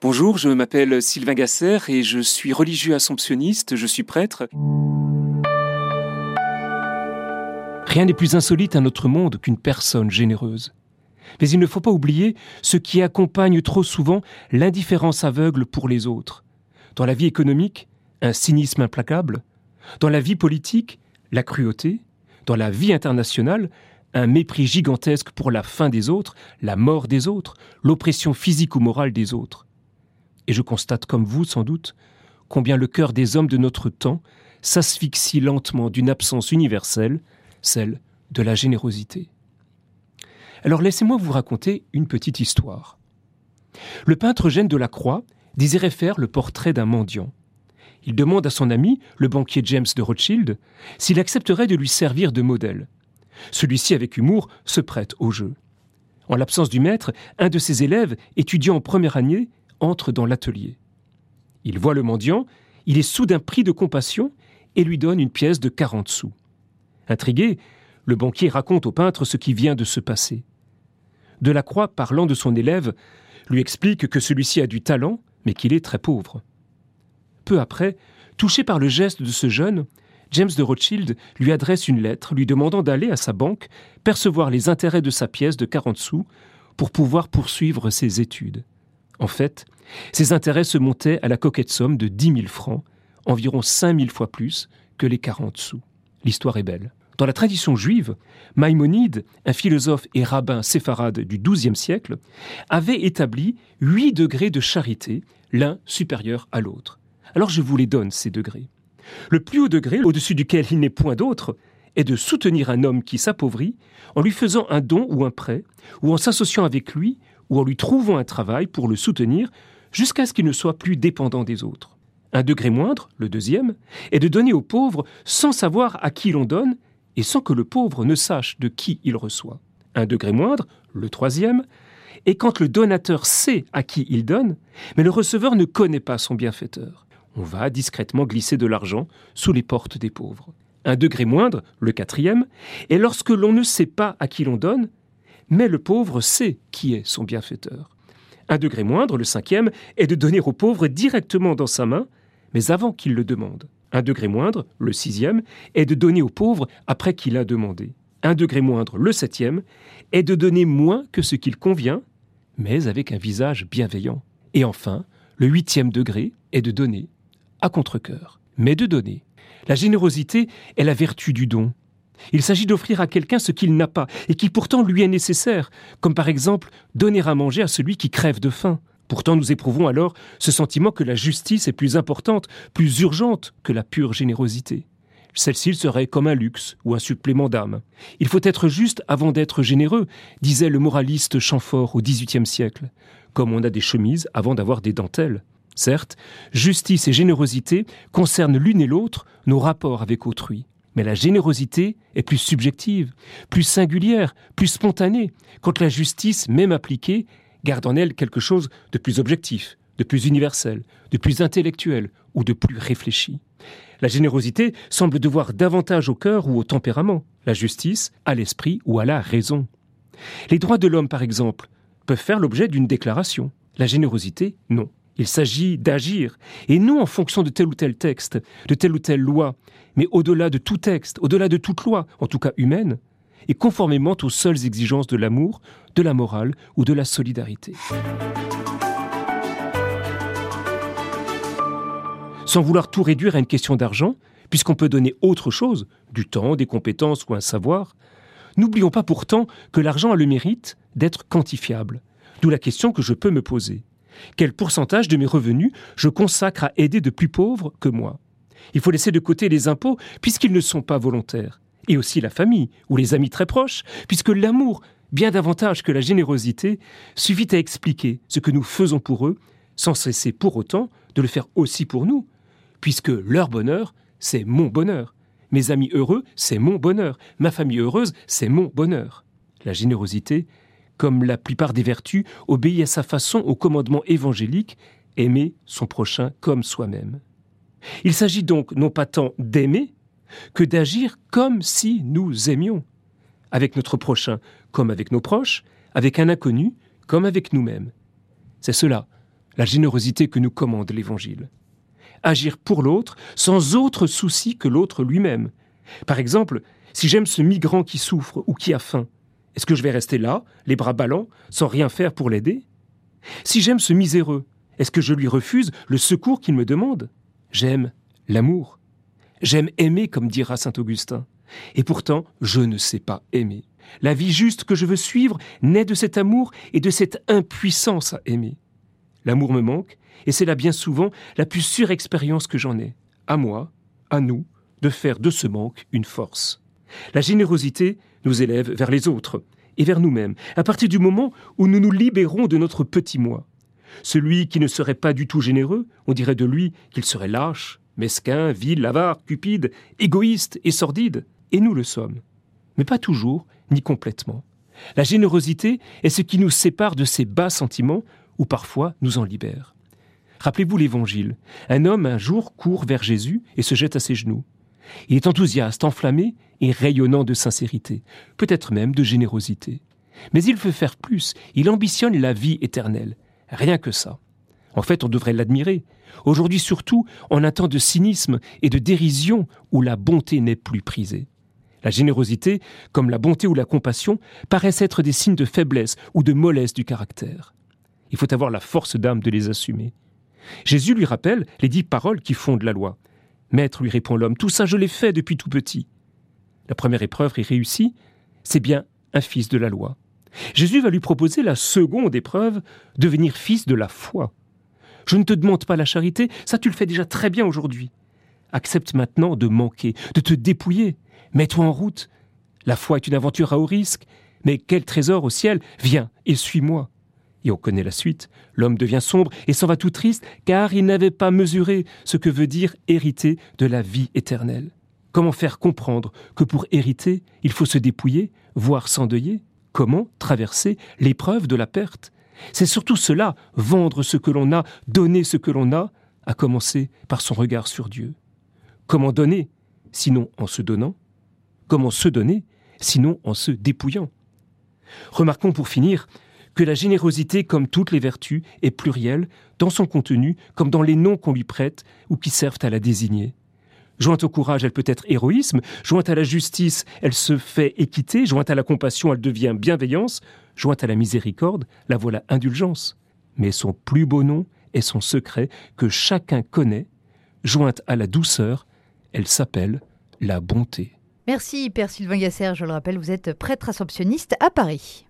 Bonjour, je m'appelle Sylvain Gasser et je suis religieux assomptionniste, je suis prêtre. Rien n'est plus insolite à notre monde qu'une personne généreuse. Mais il ne faut pas oublier ce qui accompagne trop souvent l'indifférence aveugle pour les autres. Dans la vie économique, un cynisme implacable. Dans la vie politique, la cruauté. Dans la vie internationale, un mépris gigantesque pour la fin des autres, la mort des autres, l'oppression physique ou morale des autres et je constate comme vous sans doute combien le cœur des hommes de notre temps s'asphyxie lentement d'une absence universelle, celle de la générosité. Alors laissez-moi vous raconter une petite histoire. Le peintre Eugène Delacroix désirait faire le portrait d'un mendiant. Il demande à son ami, le banquier James de Rothschild, s'il accepterait de lui servir de modèle. Celui-ci, avec humour, se prête au jeu. En l'absence du maître, un de ses élèves, étudiant en première année, entre dans l'atelier. Il voit le mendiant, il est soudain pris de compassion et lui donne une pièce de quarante sous. Intrigué, le banquier raconte au peintre ce qui vient de se passer. Delacroix, parlant de son élève, lui explique que celui-ci a du talent, mais qu'il est très pauvre. Peu après, touché par le geste de ce jeune, James de Rothschild lui adresse une lettre lui demandant d'aller à sa banque percevoir les intérêts de sa pièce de quarante sous pour pouvoir poursuivre ses études. En fait, ses intérêts se montaient à la coquette somme de dix mille francs, environ cinq mille fois plus que les quarante sous. L'histoire est belle. Dans la tradition juive, Maïmonide, un philosophe et rabbin séfarade du XIIe siècle, avait établi huit degrés de charité, l'un supérieur à l'autre. Alors je vous les donne, ces degrés. Le plus haut degré, au-dessus duquel il n'est point d'autre, est de soutenir un homme qui s'appauvrit en lui faisant un don ou un prêt, ou en s'associant avec lui ou en lui trouvant un travail pour le soutenir jusqu'à ce qu'il ne soit plus dépendant des autres. Un degré moindre, le deuxième, est de donner aux pauvres sans savoir à qui l'on donne et sans que le pauvre ne sache de qui il reçoit. Un degré moindre, le troisième, est quand le donateur sait à qui il donne, mais le receveur ne connaît pas son bienfaiteur. On va discrètement glisser de l'argent sous les portes des pauvres. Un degré moindre, le quatrième, est lorsque l'on ne sait pas à qui l'on donne, mais le pauvre sait qui est son bienfaiteur. Un degré moindre, le cinquième, est de donner au pauvre directement dans sa main, mais avant qu'il le demande. Un degré moindre, le sixième, est de donner au pauvre après qu'il a demandé. Un degré moindre, le septième, est de donner moins que ce qu'il convient, mais avec un visage bienveillant. Et enfin, le huitième degré est de donner, à contre-coeur, mais de donner. La générosité est la vertu du don, il s'agit d'offrir à quelqu'un ce qu'il n'a pas et qui pourtant lui est nécessaire, comme par exemple donner à manger à celui qui crève de faim. Pourtant nous éprouvons alors ce sentiment que la justice est plus importante, plus urgente que la pure générosité. Celle-ci serait comme un luxe ou un supplément d'âme. Il faut être juste avant d'être généreux, disait le moraliste Chamfort au XVIIIe siècle, comme on a des chemises avant d'avoir des dentelles. Certes, justice et générosité concernent l'une et l'autre nos rapports avec autrui. Mais la générosité est plus subjective, plus singulière, plus spontanée, quand la justice, même appliquée, garde en elle quelque chose de plus objectif, de plus universel, de plus intellectuel ou de plus réfléchi. La générosité semble devoir davantage au cœur ou au tempérament, la justice à l'esprit ou à la raison. Les droits de l'homme, par exemple, peuvent faire l'objet d'une déclaration, la générosité, non. Il s'agit d'agir, et non en fonction de tel ou tel texte, de telle ou telle loi, mais au-delà de tout texte, au-delà de toute loi, en tout cas humaine, et conformément aux seules exigences de l'amour, de la morale ou de la solidarité. Sans vouloir tout réduire à une question d'argent, puisqu'on peut donner autre chose, du temps, des compétences ou un savoir, n'oublions pas pourtant que l'argent a le mérite d'être quantifiable. D'où la question que je peux me poser. Quel pourcentage de mes revenus je consacre à aider de plus pauvres que moi? Il faut laisser de côté les impôts puisqu'ils ne sont pas volontaires. Et aussi la famille ou les amis très proches, puisque l'amour, bien davantage que la générosité, suffit à expliquer ce que nous faisons pour eux, sans cesser pour autant de le faire aussi pour nous, puisque leur bonheur, c'est mon bonheur. Mes amis heureux, c'est mon bonheur. Ma famille heureuse, c'est mon bonheur. La générosité, comme la plupart des vertus, obéit à sa façon au commandement évangélique, aimer son prochain comme soi-même. Il s'agit donc non pas tant d'aimer que d'agir comme si nous aimions, avec notre prochain comme avec nos proches, avec un inconnu comme avec nous-mêmes. C'est cela, la générosité que nous commande l'Évangile. Agir pour l'autre sans autre souci que l'autre lui-même. Par exemple, si j'aime ce migrant qui souffre ou qui a faim, est-ce que je vais rester là, les bras ballants, sans rien faire pour l'aider? Si j'aime ce miséreux, est-ce que je lui refuse le secours qu'il me demande? J'aime l'amour. J'aime aimer, comme dira saint Augustin. Et pourtant, je ne sais pas aimer. La vie juste que je veux suivre naît de cet amour et de cette impuissance à aimer. L'amour me manque, et c'est là bien souvent la plus sûre expérience que j'en ai, à moi, à nous, de faire de ce manque une force. La générosité nous élève vers les autres et vers nous-mêmes, à partir du moment où nous nous libérons de notre petit moi. Celui qui ne serait pas du tout généreux, on dirait de lui qu'il serait lâche, mesquin, vil, avare, cupide, égoïste et sordide. Et nous le sommes. Mais pas toujours, ni complètement. La générosité est ce qui nous sépare de ces bas sentiments, ou parfois nous en libère. Rappelez-vous l'Évangile. Un homme un jour court vers Jésus et se jette à ses genoux. Il est enthousiaste, enflammé et rayonnant de sincérité, peut-être même de générosité. Mais il veut faire plus, il ambitionne la vie éternelle. Rien que ça. En fait, on devrait l'admirer. Aujourd'hui surtout, en un temps de cynisme et de dérision où la bonté n'est plus prisée. La générosité, comme la bonté ou la compassion, paraissent être des signes de faiblesse ou de mollesse du caractère. Il faut avoir la force d'âme de les assumer. Jésus lui rappelle les dix paroles qui fondent la loi. Maître, lui répond l'homme, tout ça je l'ai fait depuis tout petit. La première épreuve est réussie, c'est bien un fils de la loi. Jésus va lui proposer la seconde épreuve, devenir fils de la foi. Je ne te demande pas la charité, ça tu le fais déjà très bien aujourd'hui. Accepte maintenant de manquer, de te dépouiller. Mets-toi en route. La foi est une aventure à haut risque, mais quel trésor au ciel? Viens et suis-moi. Et on connaît la suite. L'homme devient sombre et s'en va tout triste, car il n'avait pas mesuré ce que veut dire hériter de la vie éternelle. Comment faire comprendre que pour hériter, il faut se dépouiller, voire s'endeuiller? Comment traverser l'épreuve de la perte? C'est surtout cela, vendre ce que l'on a, donner ce que l'on a, à commencer par son regard sur Dieu. Comment donner, sinon en se donnant? Comment se donner, sinon en se dépouillant? Remarquons pour finir que la générosité, comme toutes les vertus, est plurielle dans son contenu comme dans les noms qu'on lui prête ou qui servent à la désigner. Jointe au courage, elle peut être héroïsme, jointe à la justice, elle se fait équité, jointe à la compassion, elle devient bienveillance, jointe à la miséricorde, la voilà indulgence. Mais son plus beau nom est son secret que chacun connaît, jointe à la douceur, elle s'appelle la bonté. Merci Père Sylvain Gasser, je le rappelle, vous êtes prêtre assomptionniste à Paris.